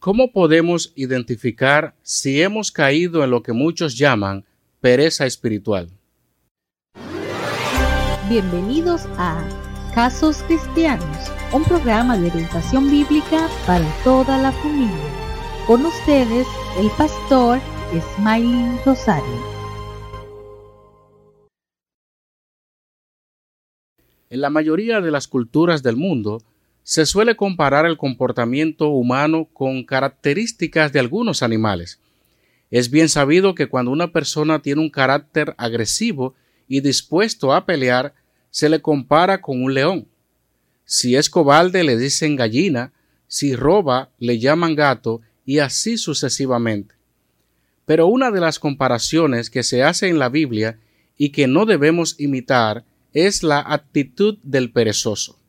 ¿Cómo podemos identificar si hemos caído en lo que muchos llaman pereza espiritual? Bienvenidos a Casos Cristianos, un programa de orientación bíblica para toda la familia. Con ustedes, el pastor Smiling Rosario. En la mayoría de las culturas del mundo, se suele comparar el comportamiento humano con características de algunos animales. Es bien sabido que cuando una persona tiene un carácter agresivo y dispuesto a pelear, se le compara con un león. Si es cobarde le dicen gallina, si roba le llaman gato y así sucesivamente. Pero una de las comparaciones que se hace en la Biblia y que no debemos imitar es la actitud del perezoso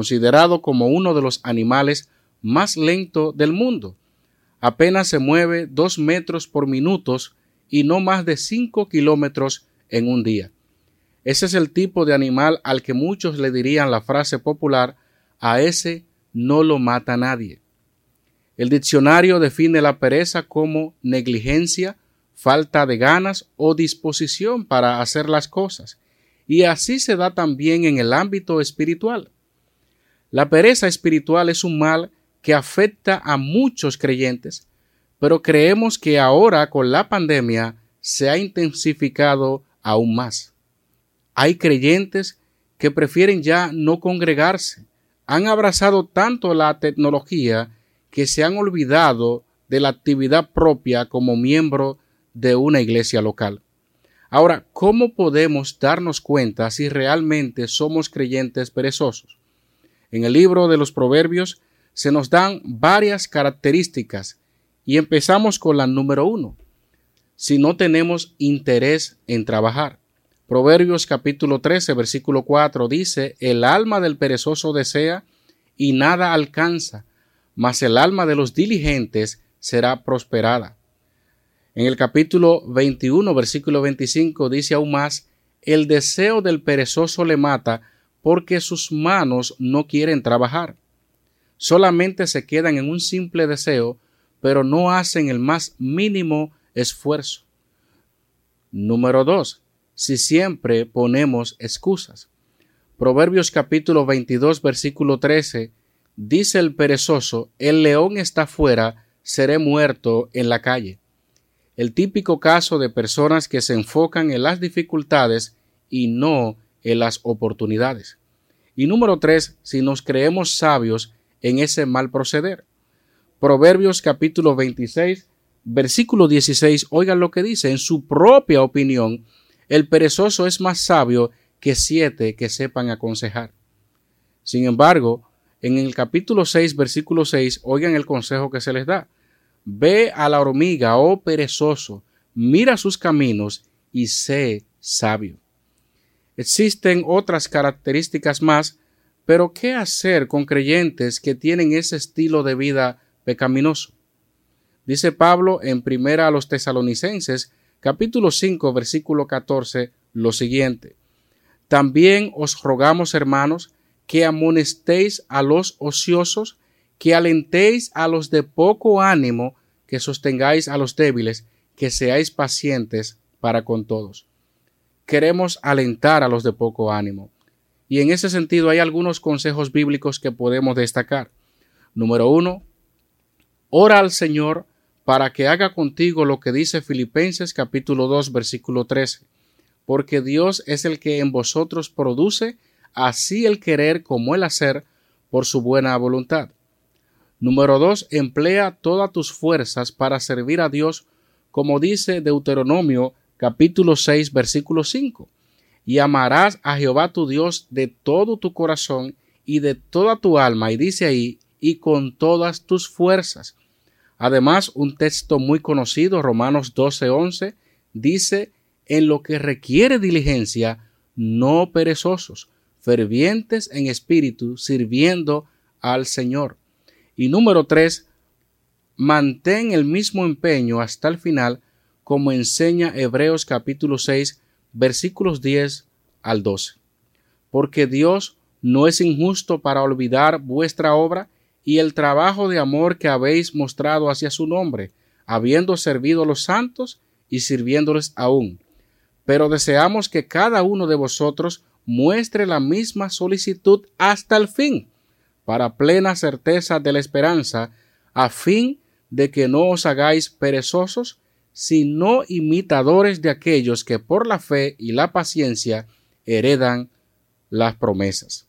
considerado como uno de los animales más lentos del mundo. Apenas se mueve dos metros por minutos y no más de cinco kilómetros en un día. Ese es el tipo de animal al que muchos le dirían la frase popular a ese no lo mata nadie. El diccionario define la pereza como negligencia, falta de ganas o disposición para hacer las cosas, y así se da también en el ámbito espiritual. La pereza espiritual es un mal que afecta a muchos creyentes, pero creemos que ahora con la pandemia se ha intensificado aún más. Hay creyentes que prefieren ya no congregarse, han abrazado tanto la tecnología que se han olvidado de la actividad propia como miembro de una iglesia local. Ahora, ¿cómo podemos darnos cuenta si realmente somos creyentes perezosos? En el libro de los Proverbios se nos dan varias características y empezamos con la número uno. Si no tenemos interés en trabajar. Proverbios capítulo 13 versículo 4 dice, el alma del perezoso desea y nada alcanza, mas el alma de los diligentes será prosperada. En el capítulo 21 versículo 25 dice aún más, el deseo del perezoso le mata, porque sus manos no quieren trabajar. Solamente se quedan en un simple deseo, pero no hacen el más mínimo esfuerzo. Número 2. Si siempre ponemos excusas. Proverbios capítulo 22 versículo 13 dice el perezoso, el león está fuera, seré muerto en la calle. El típico caso de personas que se enfocan en las dificultades y no en las oportunidades. Y número tres, si nos creemos sabios en ese mal proceder. Proverbios capítulo 26, versículo 16, oigan lo que dice, en su propia opinión, el perezoso es más sabio que siete que sepan aconsejar. Sin embargo, en el capítulo 6, versículo 6, oigan el consejo que se les da. Ve a la hormiga, oh perezoso, mira sus caminos y sé sabio. Existen otras características más, pero ¿qué hacer con creyentes que tienen ese estilo de vida pecaminoso? Dice Pablo en primera a los tesalonicenses, capítulo 5, versículo 14, lo siguiente. También os rogamos, hermanos, que amonestéis a los ociosos, que alentéis a los de poco ánimo, que sostengáis a los débiles, que seáis pacientes para con todos queremos alentar a los de poco ánimo. Y en ese sentido hay algunos consejos bíblicos que podemos destacar. Número uno, Ora al Señor para que haga contigo lo que dice Filipenses capítulo 2 versículo 13, porque Dios es el que en vosotros produce así el querer como el hacer por su buena voluntad. Número 2. Emplea todas tus fuerzas para servir a Dios, como dice Deuteronomio capítulo 6 versículo 5. Y amarás a Jehová tu Dios de todo tu corazón y de toda tu alma. Y dice ahí, y con todas tus fuerzas. Además, un texto muy conocido, Romanos 12:11, dice, en lo que requiere diligencia, no perezosos, fervientes en espíritu, sirviendo al Señor. Y número tres, mantén el mismo empeño hasta el final, como enseña Hebreos capítulo 6, versículos 10 al 12. Porque Dios no es injusto para olvidar vuestra obra y el trabajo de amor que habéis mostrado hacia su nombre, habiendo servido a los santos y sirviéndoles aún. Pero deseamos que cada uno de vosotros muestre la misma solicitud hasta el fin, para plena certeza de la esperanza, a fin de que no os hagáis perezosos, sino imitadores de aquellos que por la fe y la paciencia heredan las promesas.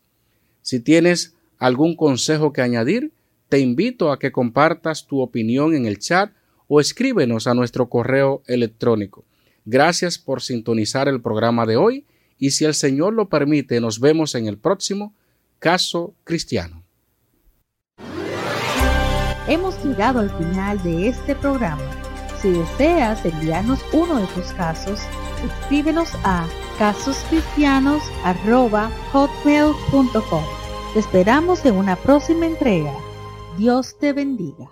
Si tienes algún consejo que añadir, te invito a que compartas tu opinión en el chat o escríbenos a nuestro correo electrónico. Gracias por sintonizar el programa de hoy y si el Señor lo permite, nos vemos en el próximo caso cristiano. Hemos llegado al final de este programa. Si deseas enviarnos uno de tus casos, escríbenos a casoscristianos.hotmail.com. Te esperamos en una próxima entrega. Dios te bendiga.